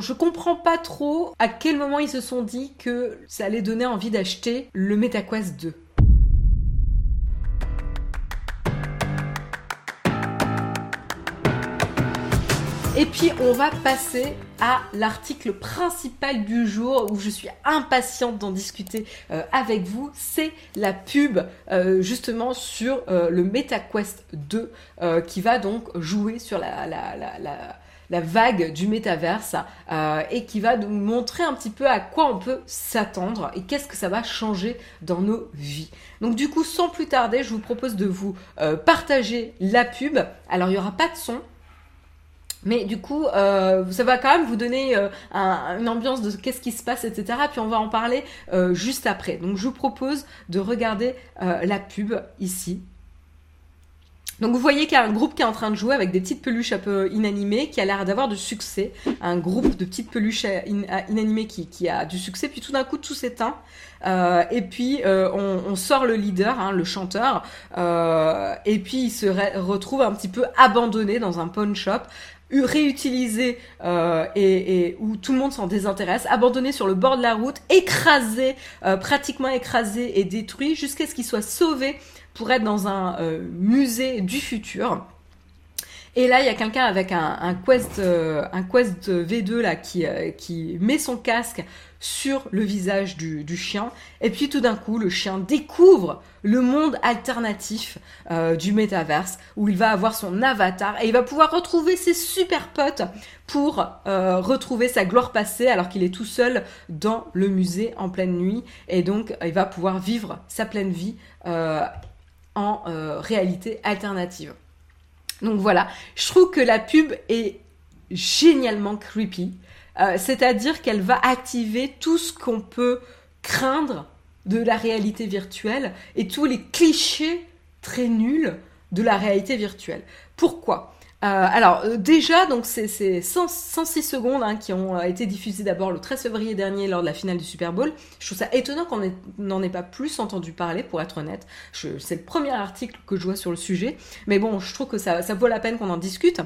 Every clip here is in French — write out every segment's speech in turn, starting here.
Je comprends pas trop à quel moment ils se sont dit que ça allait donner envie d'acheter le MetaQuest 2. Et puis on va passer à l'article principal du jour où je suis impatiente d'en discuter euh, avec vous. C'est la pub euh, justement sur euh, le MetaQuest 2 qui va donc jouer sur la, vague du métaverse et qui va nous montrer un petit peu à quoi on peut s'attendre et qu'est-ce que ça va changer dans nos vies. Donc du coup, sans plus tarder, je vous propose de vous partager la pub. Alors il n'y aura pas de son, mais du coup, euh, ça va quand même vous donner euh, une ambiance de qu'est-ce qui se passe, etc. Puis on va en parler euh, juste après. Donc je vous propose de regarder la pub ici. Donc vous voyez qu'il y a un groupe qui est en train de jouer avec des petites peluches un peu inanimées, qui a l'air d'avoir du succès. Un groupe de petites peluches inanimées qui, a du succès. Puis tout d'un coup, tout s'éteint. et puis on, sort le leader, hein, le chanteur, et puis il se retrouve un petit peu abandonné dans un pawn shop réutilisé euh, et, où tout le monde s'en désintéresse, abandonné sur le bord de la route, écrasé, euh, pratiquement écrasé et détruit jusqu'à ce qu'il soit sauvé pour être dans un euh, musée du futur. Et là, il y a quelqu'un avec un, Quest, un Quest V2 là qui, qui met son casque sur le visage du, chien. Et puis tout d'un coup, le chien découvre le monde alternatif euh, du métaverse où il va avoir son avatar et il va pouvoir retrouver ses super potes pour euh, retrouver sa gloire passée alors qu'il est tout seul dans le musée en pleine nuit. Et donc, il va pouvoir vivre sa pleine vie euh, réalité alternative. Donc voilà, je trouve que la pub est génialement creepy. Euh, c'est-à-dire qu'elle va activer tout ce qu'on peut craindre de la réalité virtuelle et tous les clichés très nuls de la réalité virtuelle. Pourquoi? Alors euh, déjà, donc c'est 106 secondes hein, qui ont été diffusées d'abord le 13 février dernier lors de la finale du Super Bowl. Je trouve ça étonnant qu'on n'en ait pas plus entendu parler, pour être honnête. C'est le premier article que je vois sur le sujet, mais bon, je trouve que ça vaut la peine qu'on en discute.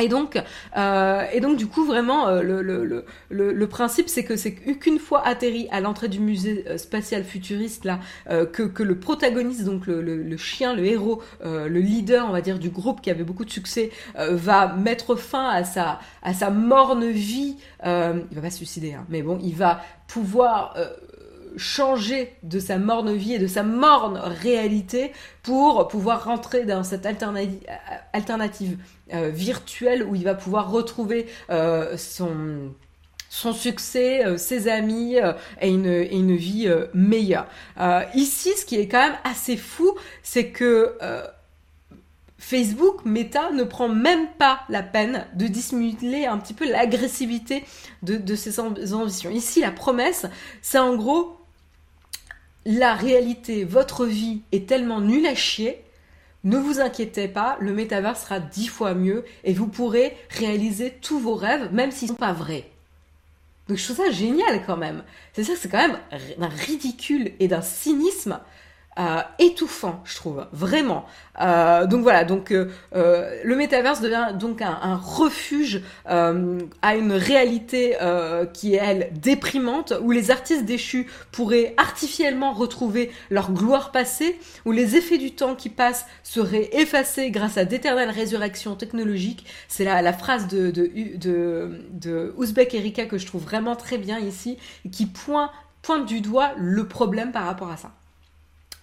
Et donc, euh, et donc du coup vraiment euh, le, le, le, le, principe c'est que c'est qu'une fois atterri à l'entrée du musée euh, spatial futuriste là que, que le protagoniste donc le, le, chien le héros le leader on va dire du groupe qui avait beaucoup de succès va mettre fin à sa à sa morne vie il va pas se suicider hein, mais bon il va pouvoir changer de sa morne vie et de sa morne réalité pour pouvoir rentrer dans cette alternative, euh, virtuelle où il va pouvoir retrouver euh, son succès, euh, ses amis et, une, et, une, vie meilleure. ici, ce qui est quand même assez fou, c'est que Facebook, Meta, ne prend même pas la peine de dissimuler un petit peu l'agressivité de, de ses ambitions. Ici, la promesse, c'est en gros, la réalité, votre vie est tellement nulle à chier, ne vous inquiétez pas, le métavers sera dix fois mieux et vous pourrez réaliser tous vos rêves, même s'ils ne sont pas vrais. Donc je trouve ça génial quand même. C'est ça, c'est quand même d'un ridicule et d'un cynisme euh, étouffant, je trouve, vraiment. Euh, donc voilà, donc euh, le métaverse devient donc un, refuge à une réalité qui est elle déprimante, où les artistes déchus pourraient artificiellement retrouver leur gloire passée, où les effets du temps qui passe seraient effacés grâce à d'éternelles résurrections technologiques. C'est la, la, phrase de, de, de, de Ouzbek Erika que je trouve vraiment très bien ici, qui pointe, pointe du doigt le problème par rapport à ça.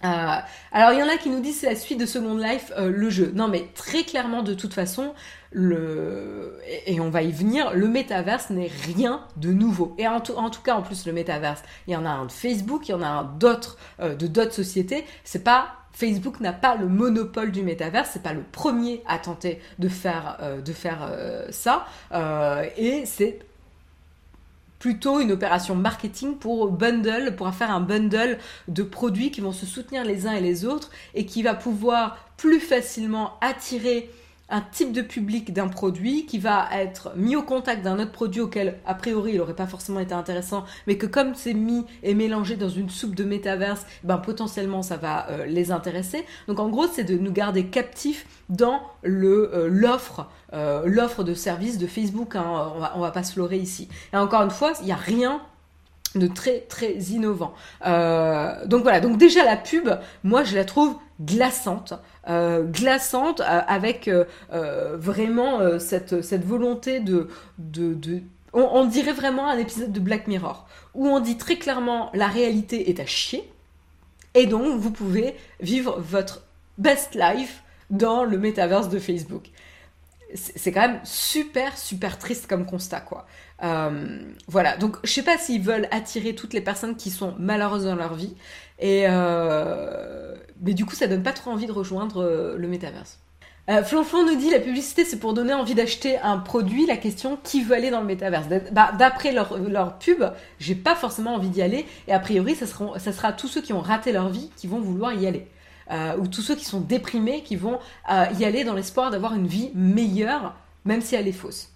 Euh, alors il y en a qui nous disent c'est la suite de Second Life, euh, le jeu. Non mais très clairement de toute façon, le et, on va y venir, le métaverse n'est rien de nouveau. Et en tout, cas en plus le métaverse, il y en a un de Facebook, il y en a un d'autres euh, de d'autres sociétés. C'est pas Facebook n'a pas le monopole du métaverse, c'est pas le premier à tenter de faire de faire ça et c'est plutôt une opération marketing pour bundle, pour faire un bundle de produits qui vont se soutenir les uns et les autres et qui va pouvoir plus facilement attirer un type de public d'un produit qui va être mis au contact d'un autre produit auquel, a priori, il n'aurait pas forcément été intéressant, mais que comme c'est mis et mélangé dans une soupe de métaverse, ben potentiellement ça va euh, les intéresser. Donc en gros, c'est de nous garder captifs dans le euh, l'offre euh, l'offre de service de Facebook. Hein. on, va, on va pas se leurrer ici. Et encore une fois, il n'y a rien de très très innovant. donc voilà, donc déjà la pub, moi je la trouve glaçante. Euh, glaçante euh, avec euh, vraiment cette, cette volonté de... de, de on, dirait vraiment un épisode de Black Mirror, où on dit très clairement la réalité est à chier, et donc vous pouvez vivre votre best life dans le metaverse de Facebook. C'est quand même super, super triste comme constat, quoi. Voilà, donc je sais pas s'ils veulent attirer toutes les personnes qui sont malheureuses dans leur vie, et, euh, mais du coup, ça donne pas trop envie de rejoindre euh, le métaverse. Euh, nous dit la publicité c'est pour donner envie d'acheter un produit. La question qui veut aller dans le métaverse? Bah, D'après leur, leur pub, j'ai pas forcément envie d'y aller. Et a priori, ça sera, tous ceux qui ont raté leur vie qui vont vouloir y aller. Euh, ou tous ceux qui sont déprimés qui vont euh, y aller dans l'espoir d'avoir une vie meilleure, même si elle est fausse.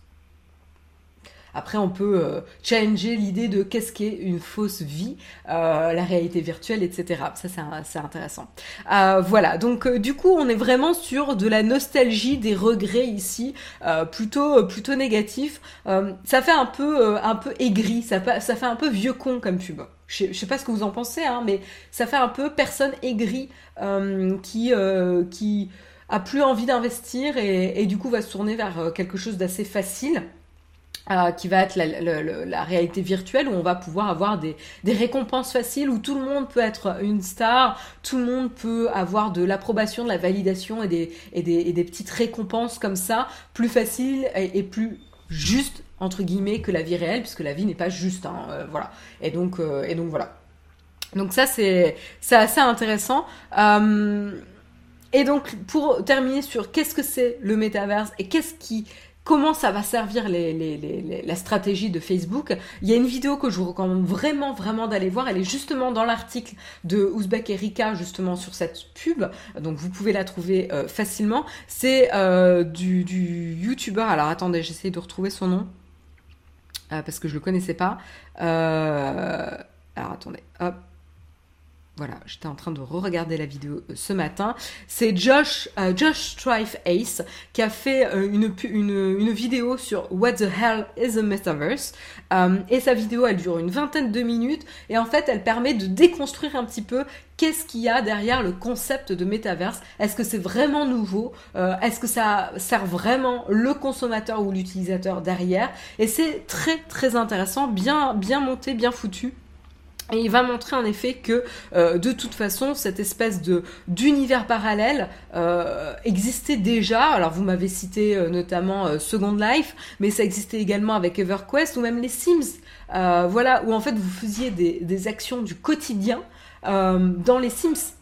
Après, on peut euh, changer l'idée de qu'est-ce qu'est une fausse vie, euh, la réalité virtuelle, etc. Ça, c'est intéressant. Euh, voilà, donc du coup, on est vraiment sur de la nostalgie, des regrets ici, plutôt plutôt négatif. ça fait un peu un peu aigri, ça, ça fait un peu vieux con comme pub. Je, sais pas ce que vous en pensez, hein, mais ça fait un peu personne aigrie qui qui a plus envie d'investir et, et, du coup va se tourner vers quelque chose d'assez facile. Euh, qui va être la, réalité virtuelle où on va pouvoir avoir des, récompenses faciles où tout le monde peut être une star, tout le monde peut avoir de l'approbation, de la validation et des, et des, petites récompenses comme ça, plus faciles et, plus justes entre guillemets que la vie réelle puisque la vie n'est pas juste, hein, euh, voilà. Et donc euh, et donc voilà. Donc ça c'est c'est assez intéressant. et donc pour terminer sur qu'est-ce que c'est le métaverse et qu'est-ce qui comment ça va servir la stratégie de Facebook. Il y a une vidéo que je vous recommande vraiment, vraiment d'aller voir. Elle est justement dans l'article de Ouzbek Erika, justement sur cette pub. Donc vous pouvez la trouver euh, facilement. C'est euh, du, du YouTuber. Alors attendez, j'essaie de retrouver son nom. Euh, parce que je le connaissais pas. alors attendez, hop. Voilà, j'étais en train de re-regarder la vidéo euh, ce matin. C'est Josh, euh, Josh Strife Ace qui a fait euh, une, vidéo sur What the hell is a metaverse. et sa vidéo, elle dure une vingtaine de minutes. Et en fait, elle permet de déconstruire un petit peu qu'est-ce qu'il y a derrière le concept de metaverse. Est-ce que c'est vraiment nouveau? Est-ce que ça sert vraiment le consommateur ou l'utilisateur derrière? Et c'est très très intéressant, bien, bien monté, bien foutu. Et il va montrer en effet que euh, de toute façon cette espèce de d'univers parallèle euh, existait déjà. Alors vous m'avez cité euh, notamment Second Life, mais ça existait également avec EverQuest ou même les Sims. voilà où en fait vous faisiez des, des actions du quotidien dans les Sims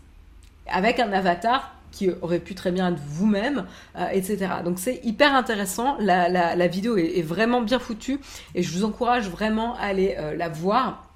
avec un avatar qui aurait pu très bien être vous-même, etc. Donc c'est hyper intéressant. La, la, vidéo est, vraiment bien foutue et je vous encourage vraiment à aller la voir.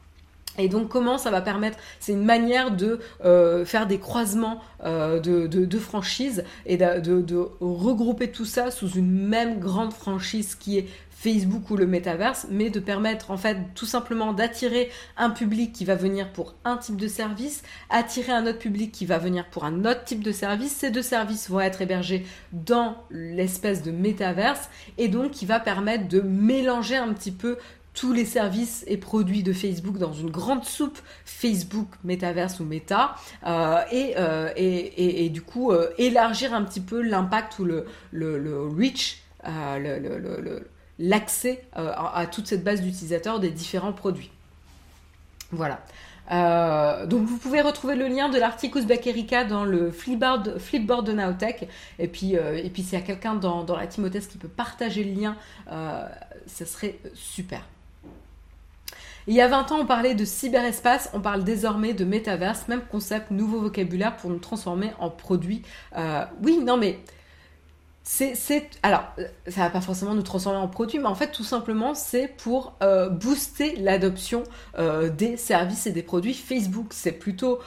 Et donc comment ça va permettre C'est une manière de euh, faire des croisements euh, de, franchises et de, de, regrouper tout ça sous une même grande franchise qui est Facebook ou le métaverse, mais de permettre en fait tout simplement d'attirer un public qui va venir pour un type de service, attirer un autre public qui va venir pour un autre type de service. Ces deux services vont être hébergés dans l'espèce de métaverse et donc qui va permettre de mélanger un petit peu tous les services et produits de Facebook dans une grande soupe Facebook, Metaverse ou Meta, euh, euh, et, du coup euh, élargir un petit peu l'impact ou le, reach, l'accès à, toute cette base d'utilisateurs des différents produits. Voilà. donc vous pouvez retrouver le lien de l'article Uzbek Erika dans le flipboard, flipboard de Naotech. Et puis, et puis s'il y a quelqu'un dans, dans, la Timothée qui peut partager le lien, ce serait super. Il y a 20 ans, on parlait de cyberespace, on parle désormais de métaverse, même concept, nouveau vocabulaire pour nous transformer en produits. Euh, oui, non mais c'est, alors, ça va pas forcément nous transformer en produits, mais en fait, tout simplement, c'est pour euh, booster l'adoption euh, des services et des produits Facebook. C'est plutôt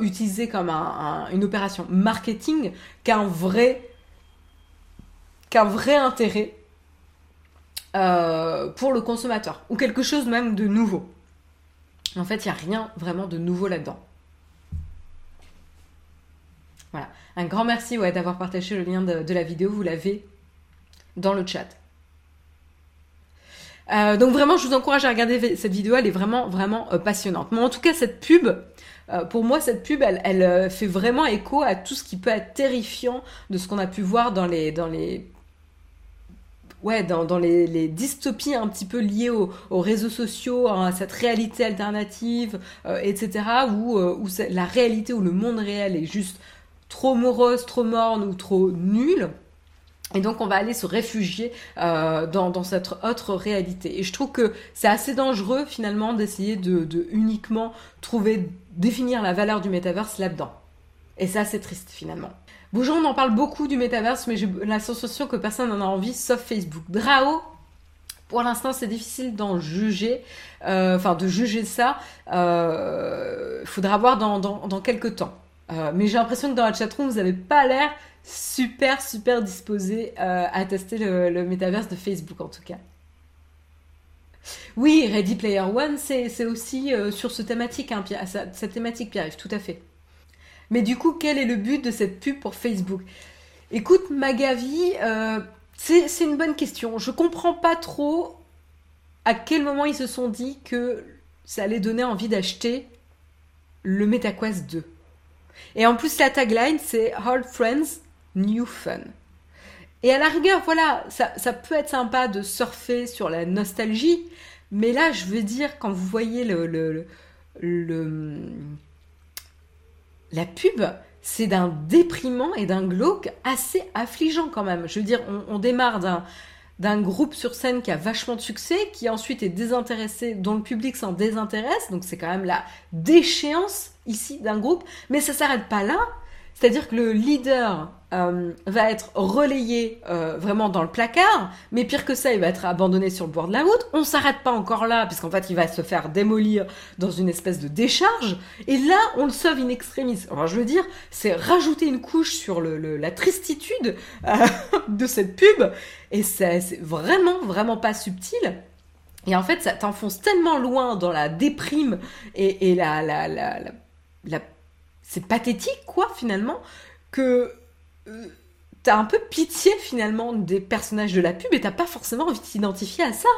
utilisé comme une opération marketing qu'un vrai intérêt euh, pour le consommateur, ou quelque chose même de nouveau. En fait, il n'y a rien vraiment de nouveau là-dedans. Voilà. Un grand merci d'avoir partagé le lien de, la vidéo, vous l'avez dans le chat. Euh, donc vraiment, je vous encourage à regarder cette vidéo, elle est vraiment, vraiment euh, passionnante. Mais en tout cas, cette pub, pour moi, cette pub, elle, elle, fait vraiment écho à tout ce qui peut être terrifiant de ce qu'on a pu voir dans les, dans les ouais, dans, les, dystopies un petit peu liées aux, réseaux sociaux, à cette réalité alternative, euh, etc., où, euh, où la réalité, où le monde réel est juste trop morose, trop morne ou trop nul. Et donc on va aller se réfugier euh, dans, cette autre réalité. Et je trouve que c'est assez dangereux finalement d'essayer de, de, uniquement trouver, définir la valeur du métaverse là-dedans. Et ça c'est triste finalement. Bonjour, on en parle beaucoup du métaverse, mais j'ai la sensation que personne n'en a envie, sauf Facebook. Drao, pour l'instant, c'est difficile d'en juger, euh, enfin de juger ça. Il euh, faudra voir dans, dans, quelques temps. Euh, mais j'ai l'impression que dans la chatroom, vous n'avez pas l'air super, super disposé à tester le, métaverse de Facebook, en tout cas. Oui, Ready Player One, c'est aussi sur ce thématique, hein, cette thématique, Pierre, tout à fait. Mais du coup, quel est le but de cette pub pour Facebook? Écoute, Magavi, euh, c'est une bonne question. Je comprends pas trop à quel moment ils se sont dit que ça allait donner envie d'acheter le MetaQuest 2. Et en plus, la tagline, c'est Old Friends, New Fun. Et à la rigueur, voilà, ça, peut être sympa de surfer sur la nostalgie, mais là, je veux dire, quand vous voyez le, le la pub, c'est d'un déprimant et d'un glauque assez affligeant quand même. Je veux dire, on, démarre d'un groupe sur scène qui a vachement de succès, qui ensuite est désintéressé, dont le public s'en désintéresse, donc c'est quand même la déchéance ici d'un groupe, mais ça s'arrête pas là. C'est-à-dire que le leader euh, va être relayé euh, vraiment dans le placard, mais pire que ça, il va être abandonné sur le bord de la route. On s'arrête pas encore là, puisqu'en fait, il va se faire démolir dans une espèce de décharge. Et là, on le sauve in extremis. Enfin, je veux dire, c'est rajouter une couche sur le, la tristitude euh, de cette pub, et c'est vraiment, vraiment pas subtil. Et en fait, ça t'enfonce tellement loin dans la déprime et, et la, la, la, la c'est pathétique, quoi, finalement, que t'as un peu pitié finalement des personnages de la pub et t'as pas forcément envie de t'identifier à ça.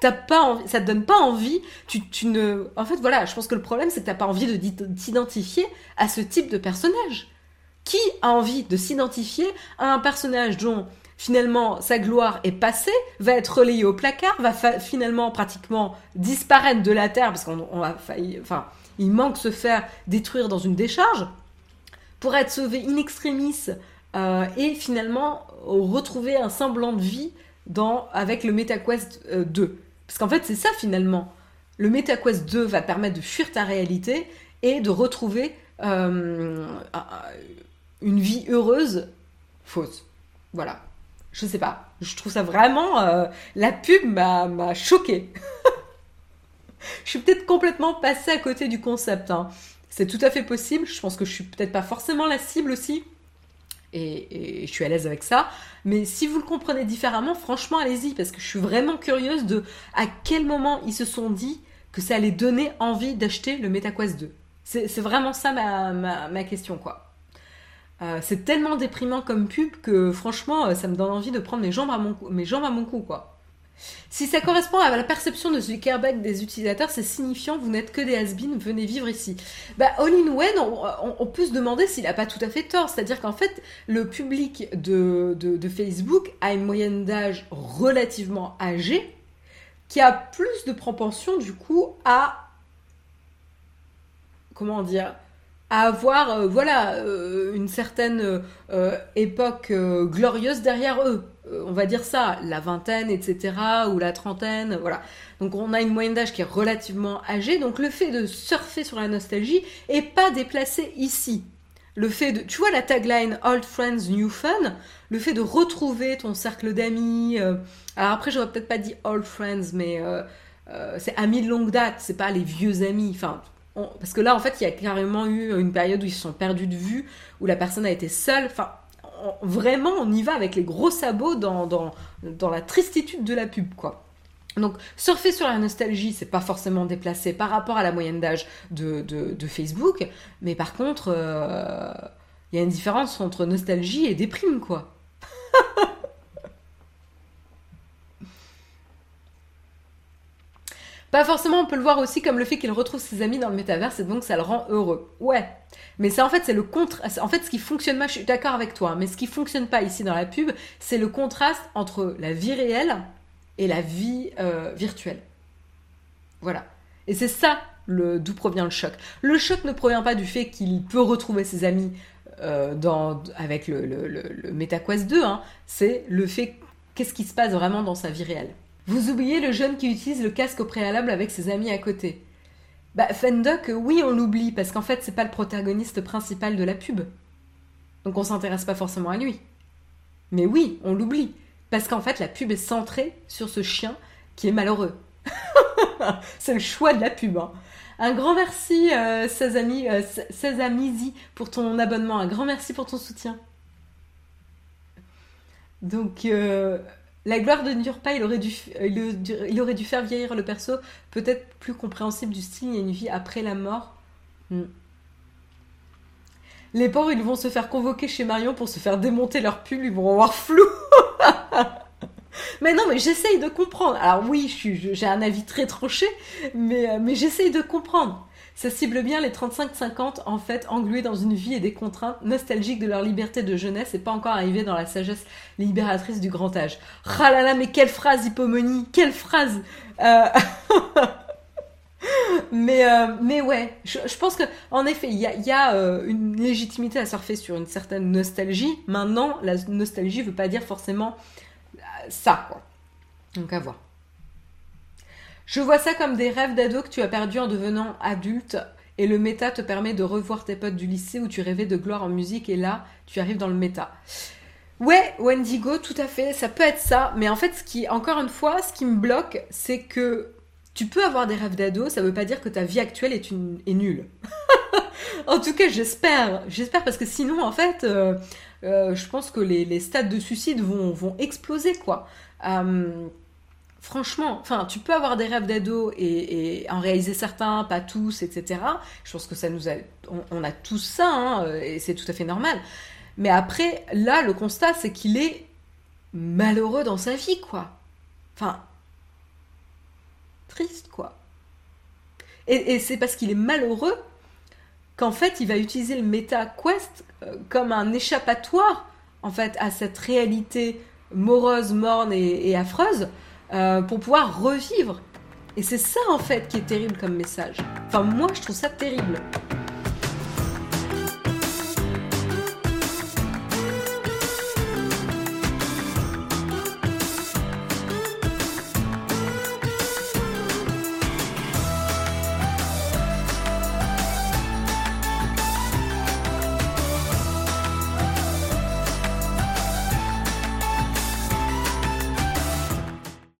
T'as pas envie, ça te donne pas envie. Tu, tu ne, en fait, voilà, je pense que le problème c'est que t'as pas envie de t'identifier à ce type de personnage. Qui a envie de s'identifier à un personnage dont finalement sa gloire est passée, va être relayé au placard, va finalement pratiquement disparaître de la terre parce qu'on va, enfin, il manque se faire détruire dans une décharge pour être sauvé in extremis euh, et finalement retrouver un semblant de vie dans, avec le MetaQuest 2. Euh, Parce qu'en fait, c'est ça finalement. Le MetaQuest 2 va permettre de fuir ta réalité et de retrouver euh, une vie heureuse fausse. Voilà. Je sais pas. Je trouve ça vraiment. la pub m'a choqué. je suis peut-être complètement passée à côté du concept. Hein. C'est tout à fait possible. Je pense que je suis peut-être pas forcément la cible aussi et, je suis à l'aise avec ça. Mais si vous le comprenez différemment, franchement, allez-y, parce que je suis vraiment curieuse de à quel moment ils se sont dit que ça allait donner envie d'acheter le MetaQuest 2. C'est vraiment ça ma, question, quoi. Euh, c'est tellement déprimant comme pub que franchement, euh, ça me donne envie de prendre mes jambes à mon, mes jambes à mon cou, quoi. Si ça correspond à la perception de Zuckerberg des utilisateurs, c'est signifiant, vous n'êtes que des has venez vivre ici. Bah, All-in-One, on, peut se demander s'il n'a pas tout à fait tort. C'est-à-dire qu'en fait, le public de, de, Facebook a une moyenne d'âge relativement âgée, qui a plus de propension, du coup, à. Comment dire à avoir euh, voilà euh, une certaine euh, époque glorieuse derrière eux on va dire ça, la vingtaine, etc., ou la trentaine, voilà. Donc on a une moyenne d'âge qui est relativement âgée, donc le fait de surfer sur la nostalgie est pas déplacé ici. Le fait de, tu vois la tagline Old Friends, New Fun, le fait de retrouver ton cercle d'amis, euh, alors après j'aurais peut-être pas dit Old Friends, mais euh, euh, c'est amis de longue date, c'est pas les vieux amis, enfin, parce que là en fait il y a carrément eu une période où ils se sont perdus de vue, où la personne a été seule, enfin, vraiment, on y va avec les gros sabots dans, dans, dans la tristitude de la pub, quoi. Donc, surfer sur la nostalgie, c'est pas forcément déplacé par rapport à la moyenne d'âge de, de, Facebook, mais par contre, euh, il y a une différence entre nostalgie et déprime, quoi. Pas forcément, on peut le voir aussi comme le fait qu'il retrouve ses amis dans le métaverse et donc ça le rend heureux. Ouais. Mais ça, en fait, c'est le contre. En fait, ce qui fonctionne pas, je suis d'accord avec toi, hein, mais ce qui fonctionne pas ici dans la pub, c'est le contraste entre la vie réelle et la vie euh, virtuelle. Voilà. Et c'est ça d'où provient le choc. Le choc ne provient pas du fait qu'il peut retrouver ses amis euh, avec le, le, le, MetaQuest 2, hein. c'est le fait qu'est-ce qui se passe vraiment dans sa vie réelle. Vous oubliez le jeune qui utilise le casque au préalable avec ses amis à côté. Bah, Fendoc, oui, on l'oublie, parce qu'en fait, c'est pas le protagoniste principal de la pub. Donc on s'intéresse pas forcément à lui. Mais oui, on l'oublie. Parce qu'en fait, la pub est centrée sur ce chien qui est malheureux. c'est le choix de la pub. Hein. Un grand merci, euh, euh, pour ton abonnement. Un grand merci pour ton soutien. Donc, euh, la gloire de dure pas, il aurait, dû, faire vieillir le perso, peut-être plus compréhensible du style, il y a une vie après la mort. Hmm. Les pauvres, ils vont se faire convoquer chez Marion pour se faire démonter leur pull, ils vont avoir flou. mais non, mais j'essaye de comprendre. Alors oui, j'ai un avis très tranché, mais, mais j'essaye de comprendre. Ça cible bien les 35-50, en fait, englués dans une vie et des contraintes nostalgiques de leur liberté de jeunesse et pas encore arrivés dans la sagesse libératrice du grand âge. Ah là là, mais quelle phrase, Hippomonie Quelle phrase euh, mais, euh, mais ouais, je, pense que en effet, il y a, euh, une légitimité à surfer sur une certaine nostalgie. Maintenant, la nostalgie veut pas dire forcément ça, quoi. Donc à voir. Je vois ça comme des rêves d'ado que tu as perdus en devenant adulte. Et le méta te permet de revoir tes potes du lycée où tu rêvais de gloire en musique et là, tu arrives dans le méta. Ouais, Wendigo, tout à fait, ça peut être ça. Mais en fait, ce qui, encore une fois, ce qui me bloque, c'est que tu peux avoir des rêves d'ado, ça veut pas dire que ta vie actuelle est, nulle. en tout cas, j'espère. J'espère parce que sinon, en fait, euh, euh, je pense que les, stades de suicide vont, vont exploser, quoi. Euh, franchement, enfin, tu peux avoir des rêves d'ado et, en réaliser certains, pas tous, etc. Je pense que ça nous a, on, a tous ça, hein, et c'est tout à fait normal. Mais après, là, le constat, c'est qu'il est malheureux dans sa vie, quoi. Enfin, triste, quoi. Et, c'est parce qu'il est malheureux qu'en fait, il va utiliser le Meta Quest euh, comme un échappatoire, en fait, à cette réalité morose, morne et affreuse euh, pour pouvoir revivre. Et c'est ça en fait qui est terrible comme message. Enfin moi je trouve ça terrible.